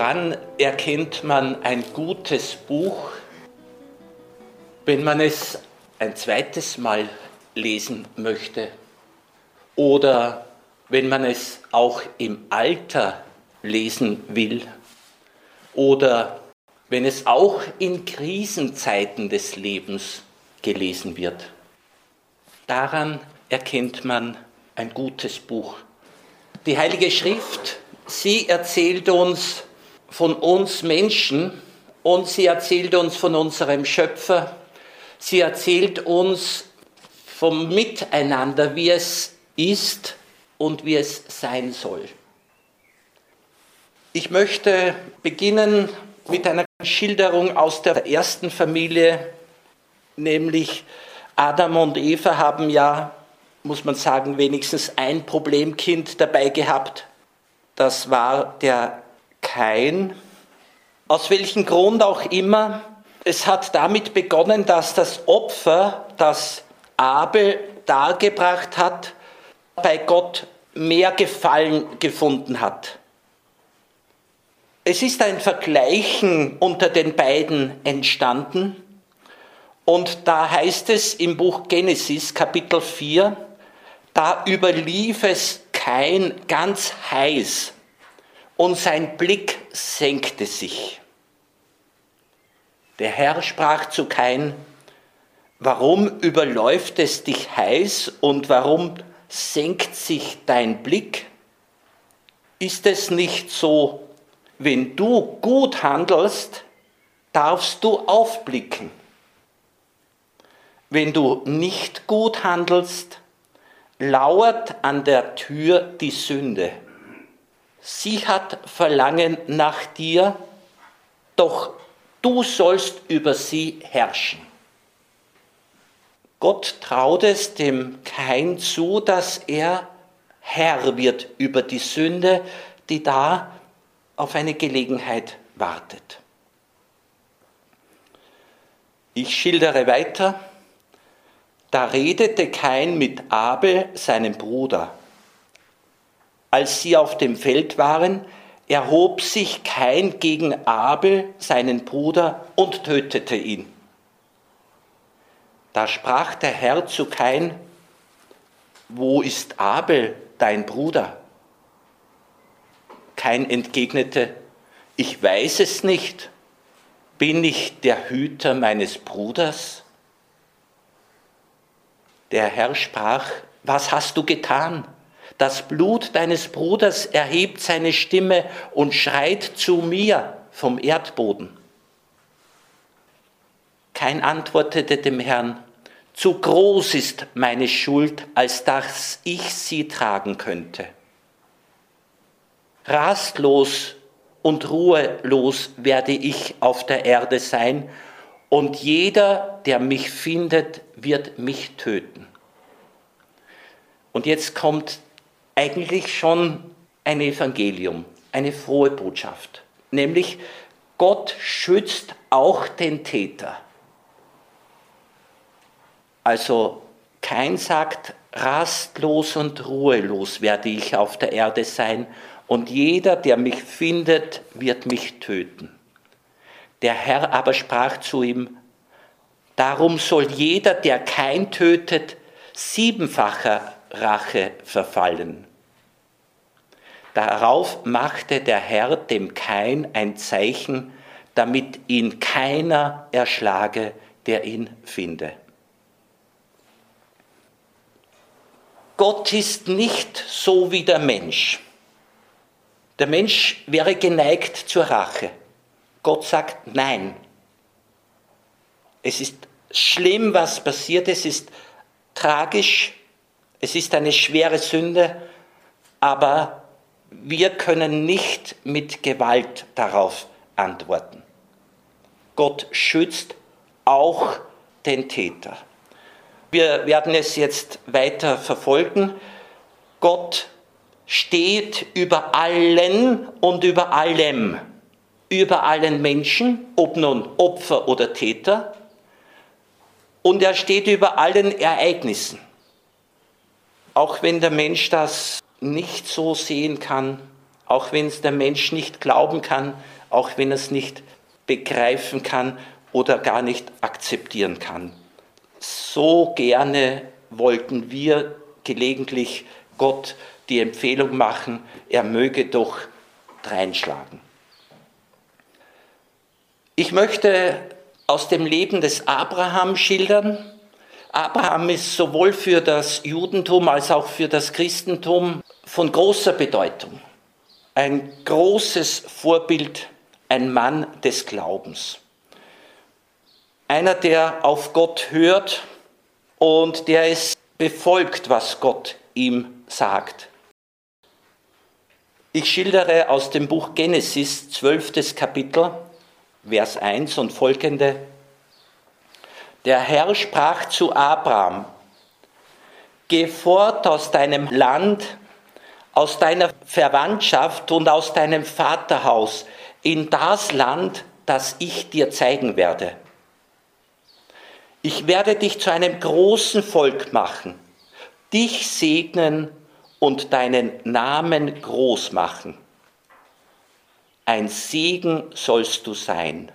Woran erkennt man ein gutes Buch? Wenn man es ein zweites Mal lesen möchte oder wenn man es auch im Alter lesen will oder wenn es auch in Krisenzeiten des Lebens gelesen wird. Daran erkennt man ein gutes Buch. Die Heilige Schrift, sie erzählt uns von uns Menschen und sie erzählt uns von unserem Schöpfer. Sie erzählt uns vom Miteinander, wie es ist und wie es sein soll. Ich möchte beginnen mit einer Schilderung aus der ersten Familie, nämlich Adam und Eva haben ja, muss man sagen, wenigstens ein Problemkind dabei gehabt. Das war der Kain. Aus welchem Grund auch immer, es hat damit begonnen, dass das Opfer, das Abel dargebracht hat, bei Gott mehr Gefallen gefunden hat. Es ist ein Vergleichen unter den beiden entstanden und da heißt es im Buch Genesis Kapitel 4, da überlief es kein ganz heiß und sein Blick senkte sich. Der Herr sprach zu Kain, warum überläuft es dich heiß und warum senkt sich dein Blick? Ist es nicht so, wenn du gut handelst, darfst du aufblicken. Wenn du nicht gut handelst, lauert an der Tür die Sünde. Sie hat Verlangen nach dir, doch du sollst über sie herrschen. Gott traut es dem Kain zu, dass er Herr wird über die Sünde, die da auf eine Gelegenheit wartet. Ich schildere weiter. Da redete Kain mit Abel, seinem Bruder. Als sie auf dem Feld waren, erhob sich Kain gegen Abel, seinen Bruder, und tötete ihn. Da sprach der Herr zu Kain, wo ist Abel, dein Bruder? Kain entgegnete, ich weiß es nicht. Bin ich der Hüter meines Bruders? Der Herr sprach, was hast du getan? Das Blut deines Bruders erhebt seine Stimme und schreit zu mir vom Erdboden. Kein antwortete dem Herrn, zu groß ist meine Schuld, als dass ich sie tragen könnte. Rastlos und ruhelos werde ich auf der Erde sein, und jeder, der mich findet, wird mich töten. Und jetzt kommt eigentlich schon ein Evangelium, eine frohe Botschaft, nämlich Gott schützt auch den Täter. Also kein sagt, rastlos und ruhelos werde ich auf der Erde sein und jeder, der mich findet, wird mich töten. Der Herr aber sprach zu ihm, darum soll jeder, der kein tötet, siebenfacher Rache verfallen. Darauf machte der Herr dem Kain ein Zeichen, damit ihn keiner erschlage, der ihn finde. Gott ist nicht so wie der Mensch. Der Mensch wäre geneigt zur Rache. Gott sagt nein. Es ist schlimm, was passiert, es ist tragisch, es ist eine schwere Sünde, aber wir können nicht mit Gewalt darauf antworten. Gott schützt auch den Täter. Wir werden es jetzt weiter verfolgen. Gott steht über allen und über allem, über allen Menschen, ob nun Opfer oder Täter, und er steht über allen Ereignissen. Auch wenn der Mensch das nicht so sehen kann, auch wenn es der Mensch nicht glauben kann, auch wenn er es nicht begreifen kann oder gar nicht akzeptieren kann. So gerne wollten wir gelegentlich Gott die Empfehlung machen, er möge doch dreinschlagen. Ich möchte aus dem Leben des Abraham schildern. Abraham ist sowohl für das Judentum als auch für das Christentum von großer Bedeutung. Ein großes Vorbild, ein Mann des Glaubens. Einer, der auf Gott hört und der es befolgt, was Gott ihm sagt. Ich schildere aus dem Buch Genesis, 12. Kapitel, Vers 1 und folgende. Der Herr sprach zu Abraham, Geh fort aus deinem Land, aus deiner Verwandtschaft und aus deinem Vaterhaus in das Land, das ich dir zeigen werde. Ich werde dich zu einem großen Volk machen, dich segnen und deinen Namen groß machen. Ein Segen sollst du sein.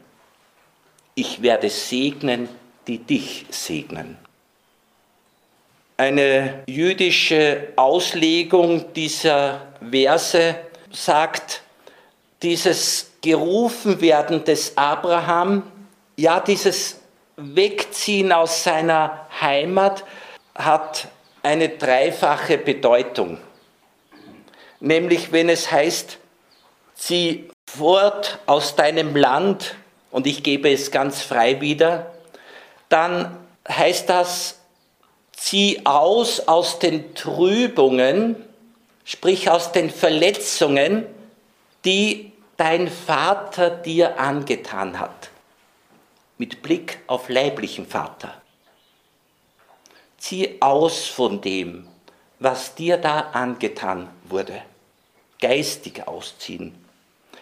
Ich werde segnen, die dich segnen. Eine jüdische Auslegung dieser Verse sagt, dieses Gerufenwerden des Abraham, ja, dieses Wegziehen aus seiner Heimat hat eine dreifache Bedeutung. Nämlich wenn es heißt, zieh fort aus deinem Land und ich gebe es ganz frei wieder, dann heißt das, zieh aus aus den Trübungen, sprich aus den Verletzungen, die dein Vater dir angetan hat. Mit Blick auf leiblichen Vater. Zieh aus von dem, was dir da angetan wurde. Geistig ausziehen.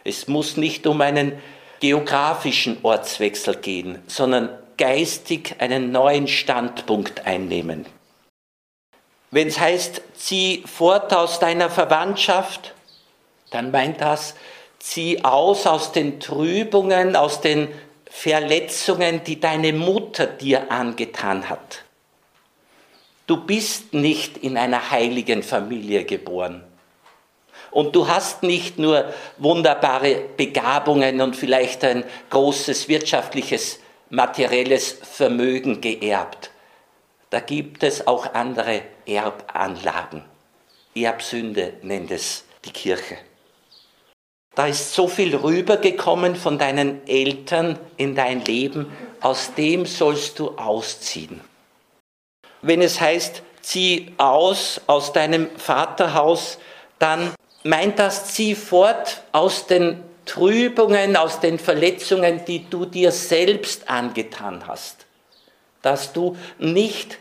Es muss nicht um einen geografischen Ortswechsel gehen, sondern geistig einen neuen Standpunkt einnehmen. Wenn es heißt, zieh fort aus deiner Verwandtschaft, dann meint das, zieh aus aus den Trübungen, aus den Verletzungen, die deine Mutter dir angetan hat. Du bist nicht in einer heiligen Familie geboren. Und du hast nicht nur wunderbare Begabungen und vielleicht ein großes wirtschaftliches, materielles Vermögen geerbt. Da gibt es auch andere Erbanlagen. Erbsünde nennt es die Kirche. Da ist so viel rübergekommen von deinen Eltern in dein Leben, aus dem sollst du ausziehen. Wenn es heißt, zieh aus aus deinem Vaterhaus, dann meint das, zieh fort aus den Trübungen, aus den Verletzungen, die du dir selbst angetan hast. Dass du nicht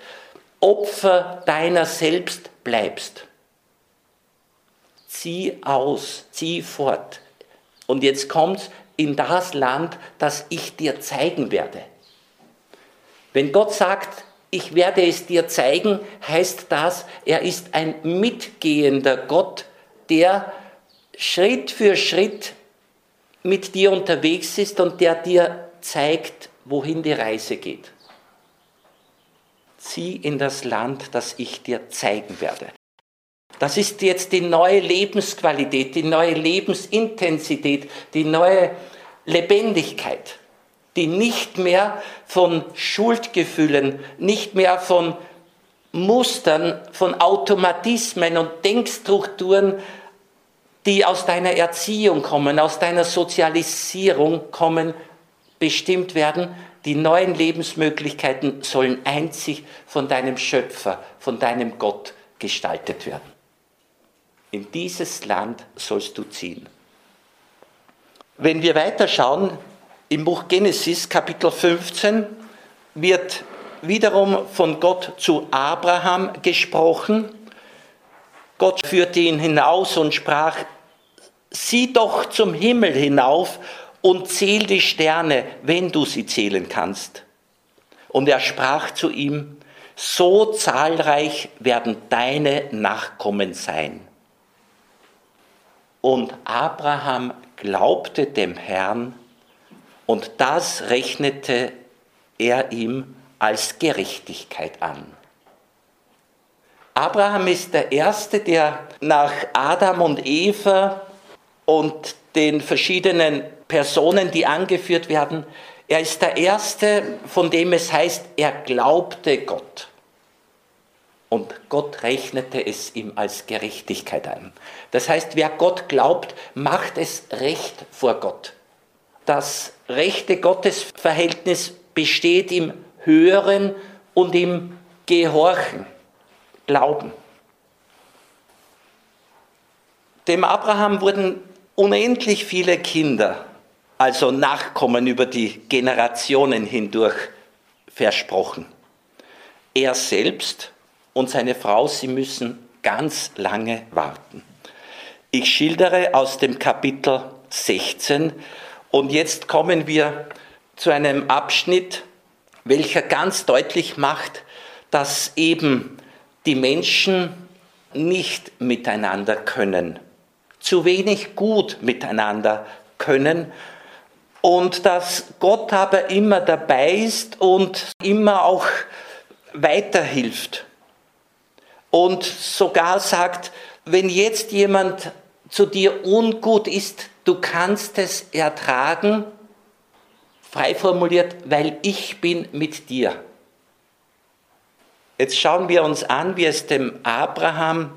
Opfer deiner selbst bleibst. Zieh aus, zieh fort. Und jetzt kommt's in das Land, das ich dir zeigen werde. Wenn Gott sagt, ich werde es dir zeigen, heißt das, er ist ein mitgehender Gott, der Schritt für Schritt mit dir unterwegs ist und der dir zeigt, wohin die Reise geht. Zieh in das Land, das ich dir zeigen werde. Das ist jetzt die neue Lebensqualität, die neue Lebensintensität, die neue Lebendigkeit, die nicht mehr von Schuldgefühlen, nicht mehr von Mustern, von Automatismen und Denkstrukturen die aus deiner Erziehung kommen, aus deiner Sozialisierung kommen, bestimmt werden. Die neuen Lebensmöglichkeiten sollen einzig von deinem Schöpfer, von deinem Gott gestaltet werden. In dieses Land sollst du ziehen. Wenn wir weiterschauen, im Buch Genesis Kapitel 15 wird wiederum von Gott zu Abraham gesprochen Gott führte ihn hinaus und sprach, sieh doch zum Himmel hinauf und zähl die Sterne, wenn du sie zählen kannst. Und er sprach zu ihm, so zahlreich werden deine Nachkommen sein. Und Abraham glaubte dem Herrn und das rechnete er ihm als Gerechtigkeit an. Abraham ist der Erste, der nach Adam und Eva und den verschiedenen Personen, die angeführt werden, er ist der Erste, von dem es heißt, er glaubte Gott. Und Gott rechnete es ihm als Gerechtigkeit an. Das heißt, wer Gott glaubt, macht es recht vor Gott. Das rechte Gottesverhältnis besteht im Hören und im Gehorchen. Glauben. Dem Abraham wurden unendlich viele Kinder, also Nachkommen über die Generationen hindurch versprochen. Er selbst und seine Frau, sie müssen ganz lange warten. Ich schildere aus dem Kapitel 16 und jetzt kommen wir zu einem Abschnitt, welcher ganz deutlich macht, dass eben die Menschen nicht miteinander können, zu wenig gut miteinander können. Und dass Gott aber immer dabei ist und immer auch weiterhilft. Und sogar sagt, wenn jetzt jemand zu dir ungut ist, du kannst es ertragen, frei formuliert, weil ich bin mit dir. Jetzt schauen wir uns an, wie es dem Abraham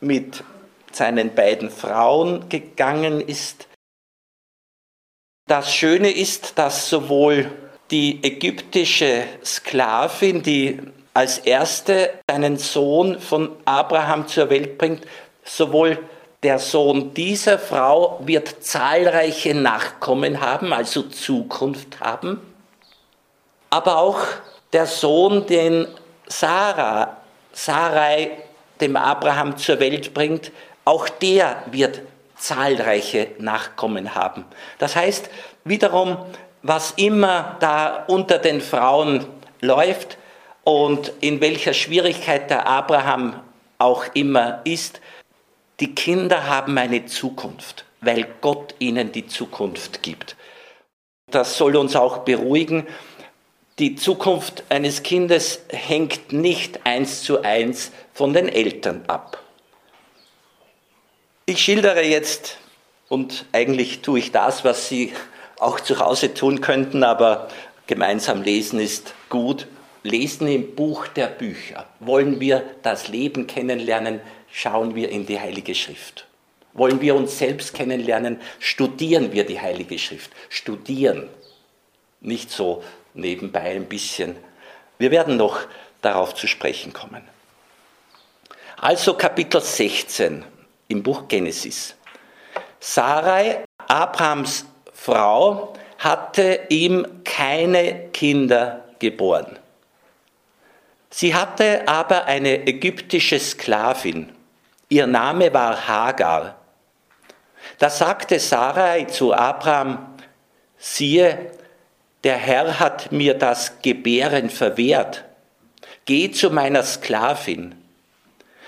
mit seinen beiden Frauen gegangen ist. Das Schöne ist, dass sowohl die ägyptische Sklavin, die als erste einen Sohn von Abraham zur Welt bringt, sowohl der Sohn dieser Frau wird zahlreiche Nachkommen haben, also Zukunft haben, aber auch der Sohn, den Sarah, Sarai dem Abraham zur Welt bringt, auch der wird zahlreiche Nachkommen haben. Das heißt, wiederum, was immer da unter den Frauen läuft und in welcher Schwierigkeit der Abraham auch immer ist, die Kinder haben eine Zukunft, weil Gott ihnen die Zukunft gibt. Das soll uns auch beruhigen, die Zukunft eines Kindes hängt nicht eins zu eins von den Eltern ab. Ich schildere jetzt, und eigentlich tue ich das, was Sie auch zu Hause tun könnten, aber gemeinsam lesen ist gut. Lesen im Buch der Bücher. Wollen wir das Leben kennenlernen, schauen wir in die Heilige Schrift. Wollen wir uns selbst kennenlernen, studieren wir die Heilige Schrift. Studieren. Nicht so nebenbei ein bisschen. Wir werden noch darauf zu sprechen kommen. Also Kapitel 16 im Buch Genesis. Sarai, Abrahams Frau, hatte ihm keine Kinder geboren. Sie hatte aber eine ägyptische Sklavin. Ihr Name war Hagar. Da sagte Sarai zu Abraham, siehe, der Herr hat mir das Gebären verwehrt. Geh zu meiner Sklavin.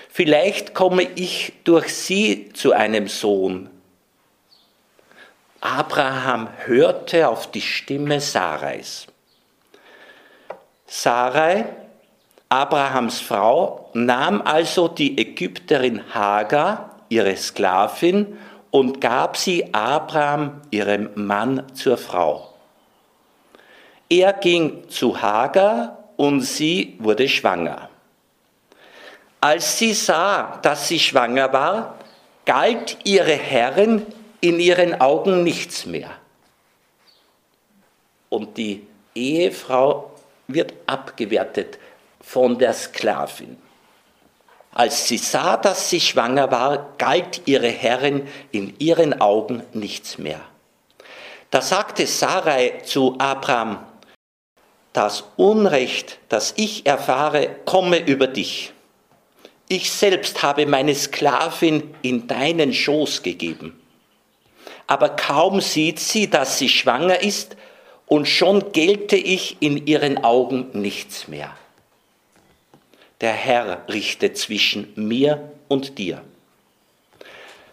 Vielleicht komme ich durch sie zu einem Sohn. Abraham hörte auf die Stimme Sarais. Sarai, Abrahams Frau, nahm also die Ägypterin Hagar, ihre Sklavin, und gab sie Abraham, ihrem Mann, zur Frau. Er ging zu Hagar und sie wurde schwanger. Als sie sah, dass sie schwanger war, galt ihre Herrin in ihren Augen nichts mehr. Und die Ehefrau wird abgewertet von der Sklavin. Als sie sah, dass sie schwanger war, galt ihre Herrin in ihren Augen nichts mehr. Da sagte Sarai zu Abraham, das Unrecht, das ich erfahre, komme über dich. Ich selbst habe meine Sklavin in deinen Schoß gegeben. Aber kaum sieht sie, dass sie schwanger ist, und schon gelte ich in ihren Augen nichts mehr. Der Herr richtet zwischen mir und dir.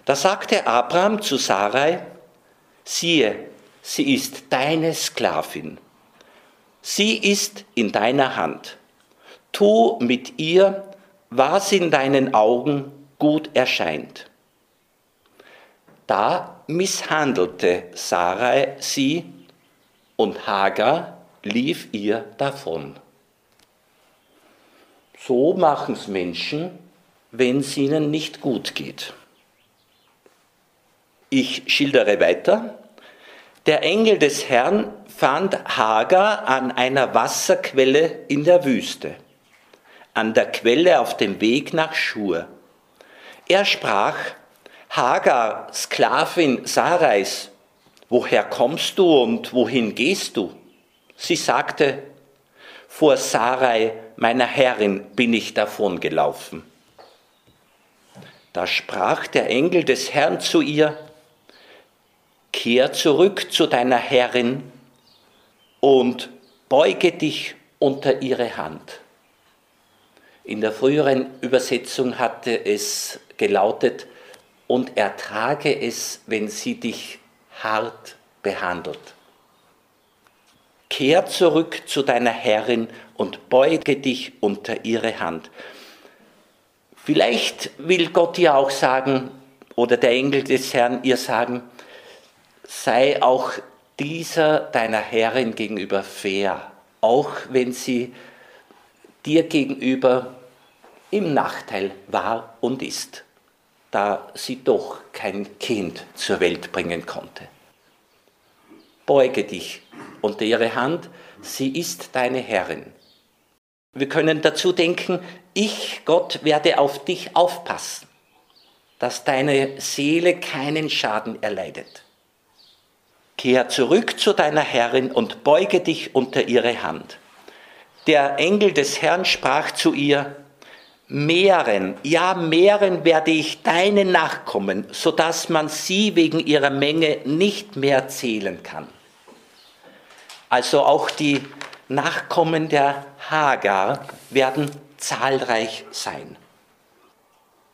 Da sagte Abraham zu Sarai, siehe, sie ist deine Sklavin. Sie ist in deiner Hand. Tu mit ihr, was in deinen Augen gut erscheint. Da misshandelte Sarai sie und Hagar lief ihr davon. So machen es Menschen, wenn es ihnen nicht gut geht. Ich schildere weiter. Der Engel des Herrn fand Hagar an einer Wasserquelle in der Wüste, an der Quelle auf dem Weg nach Schur. Er sprach, Hagar, Sklavin Sarais, woher kommst du und wohin gehst du? Sie sagte, vor Sarai, meiner Herrin, bin ich davongelaufen. Da sprach der Engel des Herrn zu ihr, Kehr zurück zu deiner Herrin und beuge dich unter ihre Hand. In der früheren Übersetzung hatte es gelautet, und ertrage es, wenn sie dich hart behandelt. Kehr zurück zu deiner Herrin und beuge dich unter ihre Hand. Vielleicht will Gott dir auch sagen, oder der Engel des Herrn ihr sagen, sei auch dieser deiner Herrin gegenüber fair, auch wenn sie dir gegenüber im Nachteil war und ist da sie doch kein Kind zur Welt bringen konnte. Beuge dich unter ihre Hand, sie ist deine Herrin. Wir können dazu denken, ich, Gott, werde auf dich aufpassen, dass deine Seele keinen Schaden erleidet. Kehr zurück zu deiner Herrin und beuge dich unter ihre Hand. Der Engel des Herrn sprach zu ihr, mehren, ja mehren werde ich deine Nachkommen, sodass man sie wegen ihrer Menge nicht mehr zählen kann. Also auch die Nachkommen der Hagar werden zahlreich sein.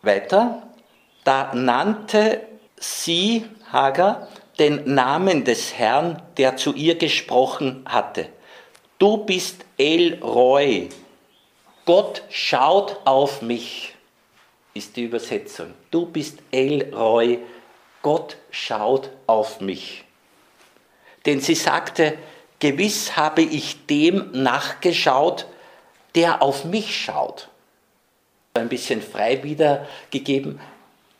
Weiter, da nannte sie, Hagar, den Namen des Herrn, der zu ihr gesprochen hatte. Du bist El Roy, Gott schaut auf mich, ist die Übersetzung. Du bist El Roy, Gott schaut auf mich. Denn sie sagte, gewiss habe ich dem nachgeschaut, der auf mich schaut. Ein bisschen frei wiedergegeben.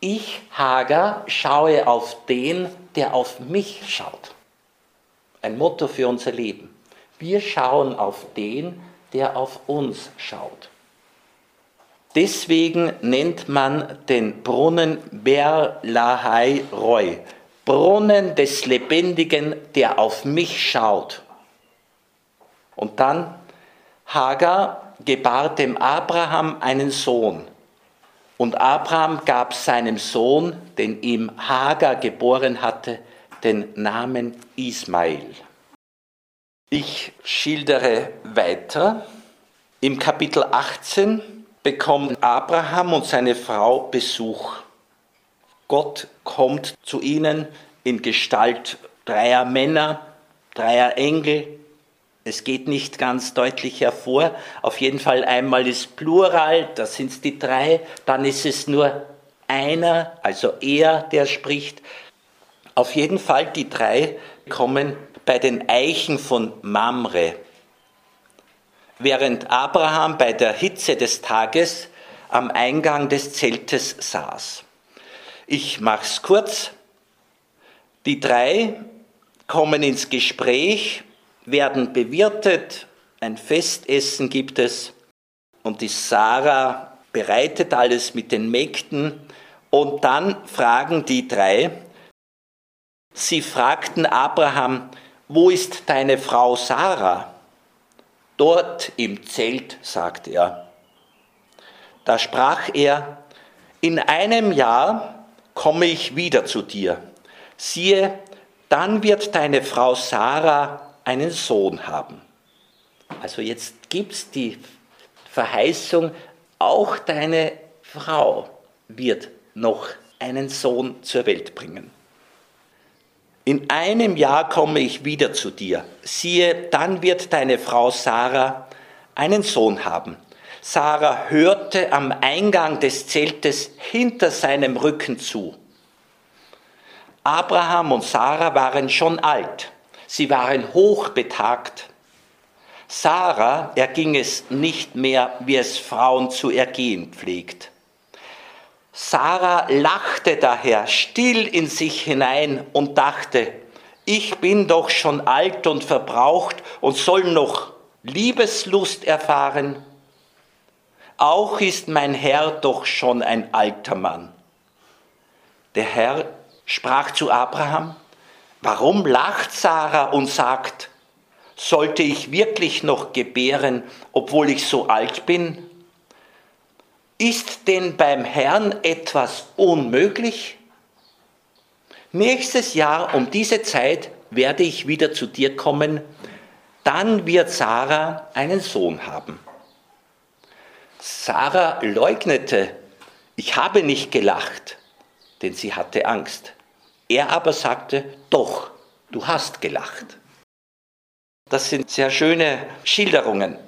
Ich, Hager, schaue auf den, der auf mich schaut. Ein Motto für unser Leben. Wir schauen auf den, der auf uns schaut. Deswegen nennt man den Brunnen Ber Lahai Roy, Brunnen des Lebendigen, der auf mich schaut. Und dann Hagar gebar dem Abraham einen Sohn. Und Abraham gab seinem Sohn, den ihm Hagar geboren hatte, den Namen Ismail. Ich schildere weiter. Im Kapitel 18 bekommen Abraham und seine Frau Besuch. Gott kommt zu ihnen in Gestalt dreier Männer, dreier Engel. Es geht nicht ganz deutlich hervor. Auf jeden Fall einmal ist Plural, das sind die drei. Dann ist es nur einer, also er, der spricht. Auf jeden Fall die drei kommen bei den Eichen von Mamre. Während Abraham bei der Hitze des Tages am Eingang des Zeltes saß. Ich mach's kurz. Die drei kommen ins Gespräch, werden bewirtet, ein Festessen gibt es und die Sarah bereitet alles mit den Mägden und dann fragen die drei, sie fragten Abraham, wo ist deine Frau Sarah? Dort im Zelt, sagte er. Da sprach er, in einem Jahr komme ich wieder zu dir. Siehe, dann wird deine Frau Sarah einen Sohn haben. Also jetzt gibt es die Verheißung, auch deine Frau wird noch einen Sohn zur Welt bringen. In einem Jahr komme ich wieder zu dir. Siehe, dann wird deine Frau Sarah einen Sohn haben. Sarah hörte am Eingang des Zeltes hinter seinem Rücken zu. Abraham und Sarah waren schon alt. Sie waren hochbetagt. Sarah erging es nicht mehr, wie es Frauen zu ergehen pflegt. Sarah lachte daher still in sich hinein und dachte, ich bin doch schon alt und verbraucht und soll noch Liebeslust erfahren. Auch ist mein Herr doch schon ein alter Mann. Der Herr sprach zu Abraham, warum lacht Sarah und sagt, sollte ich wirklich noch gebären, obwohl ich so alt bin? Ist denn beim Herrn etwas unmöglich? Nächstes Jahr um diese Zeit werde ich wieder zu dir kommen, dann wird Sarah einen Sohn haben. Sarah leugnete, ich habe nicht gelacht, denn sie hatte Angst. Er aber sagte, doch, du hast gelacht. Das sind sehr schöne Schilderungen.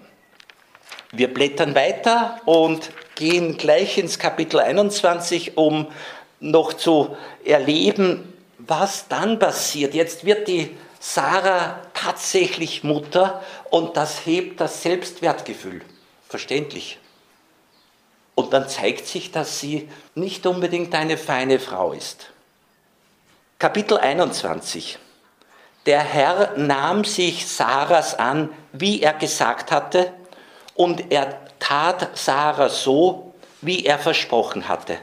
Wir blättern weiter und gehen gleich ins Kapitel 21, um noch zu erleben, was dann passiert. Jetzt wird die Sarah tatsächlich Mutter und das hebt das Selbstwertgefühl. Verständlich. Und dann zeigt sich, dass sie nicht unbedingt eine feine Frau ist. Kapitel 21. Der Herr nahm sich Sarahs an, wie er gesagt hatte, und er tat Sarah so, wie er versprochen hatte.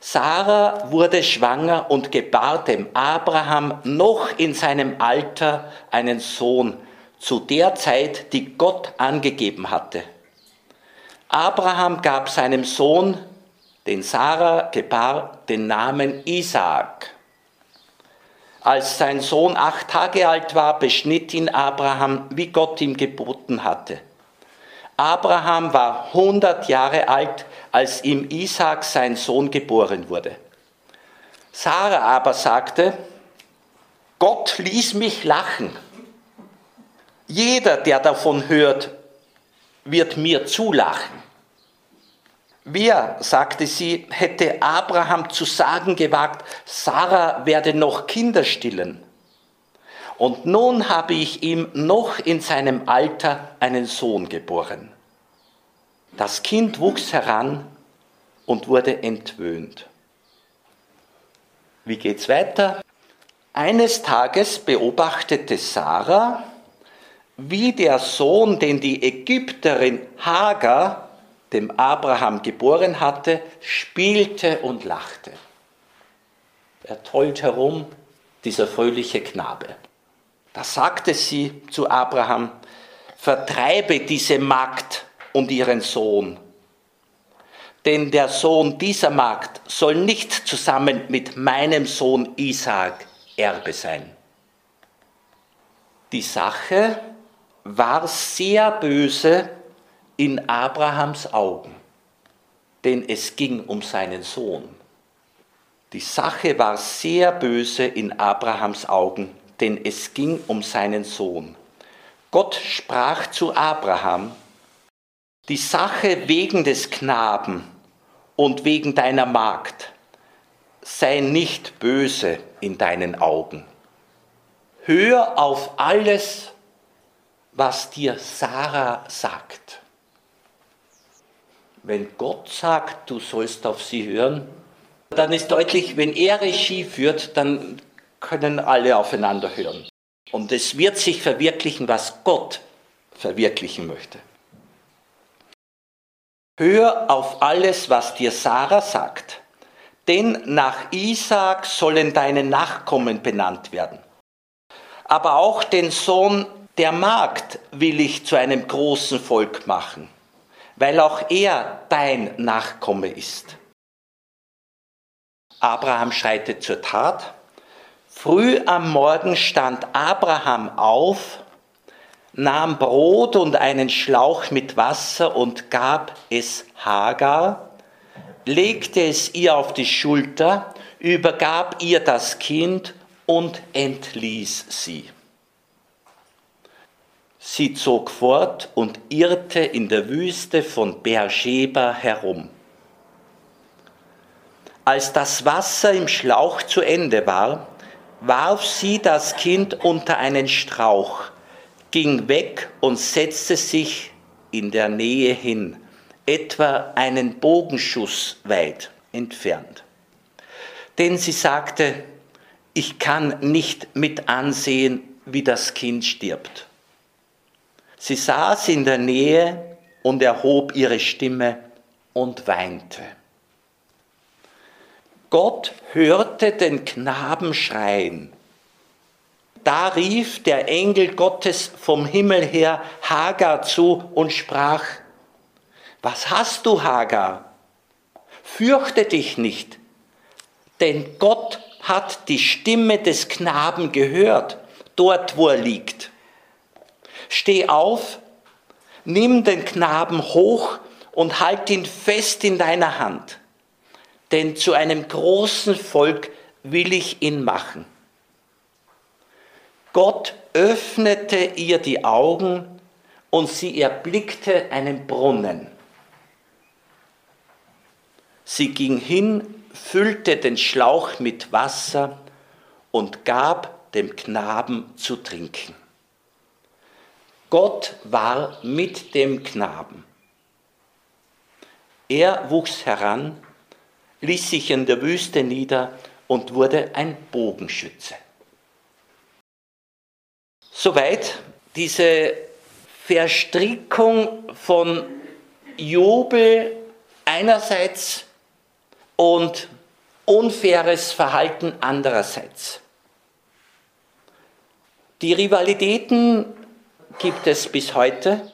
Sarah wurde schwanger und gebar dem Abraham noch in seinem Alter einen Sohn, zu der Zeit, die Gott angegeben hatte. Abraham gab seinem Sohn, den Sarah gebar, den Namen Isaak. Als sein Sohn acht Tage alt war, beschnitt ihn Abraham, wie Gott ihm geboten hatte. Abraham war 100 Jahre alt, als ihm Isaak sein Sohn geboren wurde. Sarah aber sagte, Gott ließ mich lachen. Jeder, der davon hört, wird mir zulachen. Wer, sagte sie, hätte Abraham zu sagen gewagt, Sarah werde noch Kinder stillen? Und nun habe ich ihm noch in seinem Alter einen Sohn geboren. Das Kind wuchs heran und wurde entwöhnt. Wie geht's weiter? Eines Tages beobachtete Sarah, wie der Sohn, den die Ägypterin Hagar dem Abraham geboren hatte, spielte und lachte. Er tollt herum, dieser fröhliche Knabe. Da sagte sie zu Abraham, vertreibe diese Magd und ihren Sohn. Denn der Sohn dieser Magd soll nicht zusammen mit meinem Sohn Isaak Erbe sein. Die Sache war sehr böse in Abrahams Augen, denn es ging um seinen Sohn. Die Sache war sehr böse in Abrahams Augen, denn es ging um seinen Sohn. Gott sprach zu Abraham, die Sache wegen des Knaben und wegen deiner Magd sei nicht böse in deinen Augen. Hör auf alles, was dir Sarah sagt. Wenn Gott sagt, du sollst auf sie hören, dann ist deutlich, wenn er Regie führt, dann können alle aufeinander hören. Und es wird sich verwirklichen, was Gott verwirklichen möchte. Hör auf alles, was dir Sarah sagt, denn nach Isaak sollen deine Nachkommen benannt werden. Aber auch den Sohn der Magd will ich zu einem großen Volk machen weil auch er dein Nachkomme ist. Abraham schreitet zur Tat. Früh am Morgen stand Abraham auf, nahm Brot und einen Schlauch mit Wasser und gab es Hagar, legte es ihr auf die Schulter, übergab ihr das Kind und entließ sie. Sie zog fort und irrte in der Wüste von Beersheba herum. Als das Wasser im Schlauch zu Ende war, warf sie das Kind unter einen Strauch, ging weg und setzte sich in der Nähe hin, etwa einen Bogenschuss weit entfernt. Denn sie sagte, ich kann nicht mit ansehen, wie das Kind stirbt. Sie saß in der Nähe und erhob ihre Stimme und weinte. Gott hörte den Knaben schreien. Da rief der Engel Gottes vom Himmel her Hagar zu und sprach, was hast du, Hagar? Fürchte dich nicht, denn Gott hat die Stimme des Knaben gehört, dort wo er liegt. Steh auf, nimm den Knaben hoch und halt ihn fest in deiner Hand denn zu einem großen Volk will ich ihn machen. Gott öffnete ihr die Augen und sie erblickte einen Brunnen. Sie ging hin, füllte den Schlauch mit Wasser und gab dem Knaben zu trinken. Gott war mit dem Knaben. Er wuchs heran ließ sich in der Wüste nieder und wurde ein Bogenschütze. Soweit diese Verstrickung von Jubel einerseits und unfaires Verhalten andererseits. Die Rivalitäten gibt es bis heute.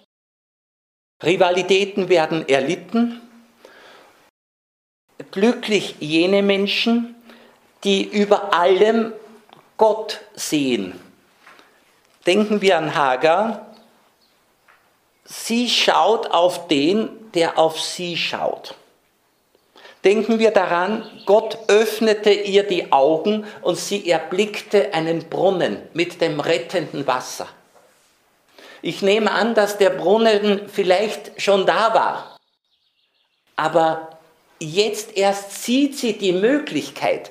Rivalitäten werden erlitten glücklich jene Menschen, die über allem Gott sehen. Denken wir an Hagar. Sie schaut auf den, der auf sie schaut. Denken wir daran, Gott öffnete ihr die Augen und sie erblickte einen Brunnen mit dem rettenden Wasser. Ich nehme an, dass der Brunnen vielleicht schon da war, aber jetzt erst sieht sie die Möglichkeit,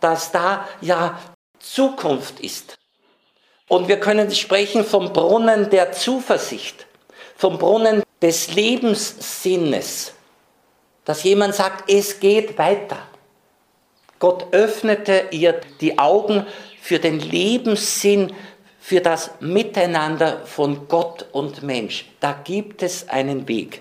dass da ja Zukunft ist. Und wir können sprechen vom Brunnen der Zuversicht, vom Brunnen des Lebenssinnes, dass jemand sagt, es geht weiter. Gott öffnete ihr die Augen für den Lebenssinn, für das Miteinander von Gott und Mensch. Da gibt es einen Weg.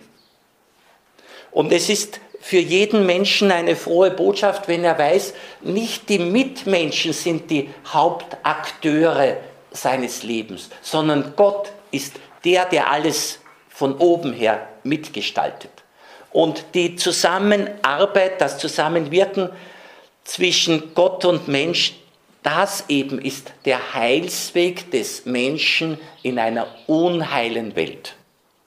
Und es ist für jeden Menschen eine frohe Botschaft, wenn er weiß, nicht die Mitmenschen sind die Hauptakteure seines Lebens, sondern Gott ist der, der alles von oben her mitgestaltet. Und die Zusammenarbeit, das Zusammenwirken zwischen Gott und Mensch, das eben ist der Heilsweg des Menschen in einer unheilen Welt.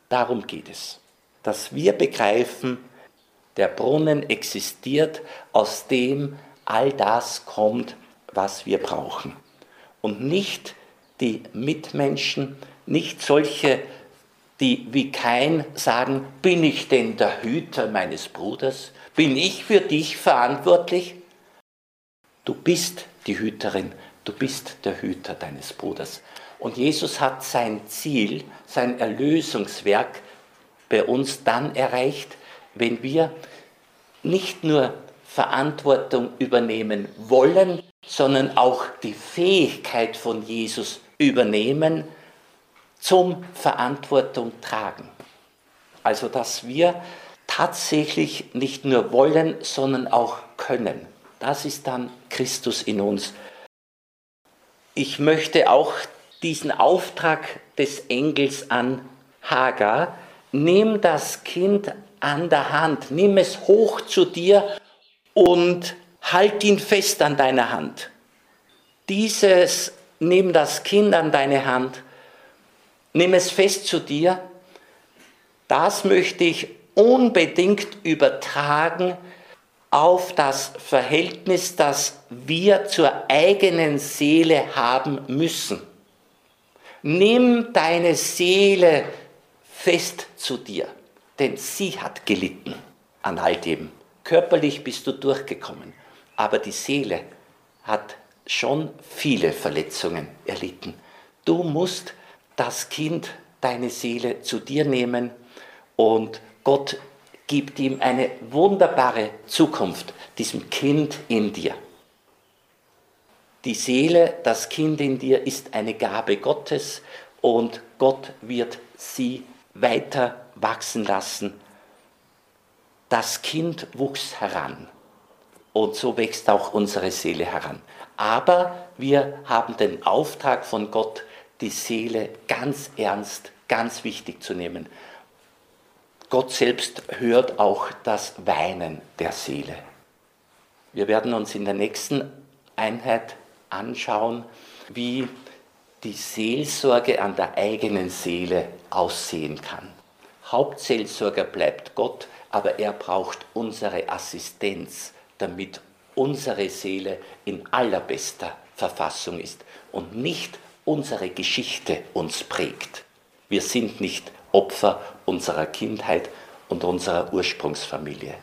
Darum geht es, dass wir begreifen, der Brunnen existiert, aus dem all das kommt, was wir brauchen. Und nicht die Mitmenschen, nicht solche, die wie kein sagen, bin ich denn der Hüter meines Bruders? Bin ich für dich verantwortlich? Du bist die Hüterin, du bist der Hüter deines Bruders. Und Jesus hat sein Ziel, sein Erlösungswerk bei uns dann erreicht, wenn wir nicht nur Verantwortung übernehmen wollen, sondern auch die Fähigkeit von Jesus übernehmen zum Verantwortung tragen. Also dass wir tatsächlich nicht nur wollen, sondern auch können. Das ist dann Christus in uns. Ich möchte auch diesen Auftrag des Engels an Hagar, nimm das Kind an der Hand, nimm es hoch zu dir und halt ihn fest an deiner Hand. Dieses, nimm das Kind an deine Hand, nimm es fest zu dir, das möchte ich unbedingt übertragen auf das Verhältnis, das wir zur eigenen Seele haben müssen. Nimm deine Seele fest zu dir, denn sie hat gelitten an all dem. Körperlich bist du durchgekommen, aber die Seele hat schon viele Verletzungen erlitten. Du musst das Kind, deine Seele zu dir nehmen und Gott gibt ihm eine wunderbare Zukunft, diesem Kind in dir. Die Seele, das Kind in dir ist eine Gabe Gottes und Gott wird sie weiter wachsen lassen. Das Kind wuchs heran und so wächst auch unsere Seele heran. Aber wir haben den Auftrag von Gott, die Seele ganz ernst, ganz wichtig zu nehmen. Gott selbst hört auch das Weinen der Seele. Wir werden uns in der nächsten Einheit anschauen, wie die Seelsorge an der eigenen Seele aussehen kann. Hauptseelsorger bleibt Gott, aber er braucht unsere Assistenz, damit unsere Seele in allerbester Verfassung ist und nicht unsere Geschichte uns prägt. Wir sind nicht Opfer unserer Kindheit und unserer Ursprungsfamilie.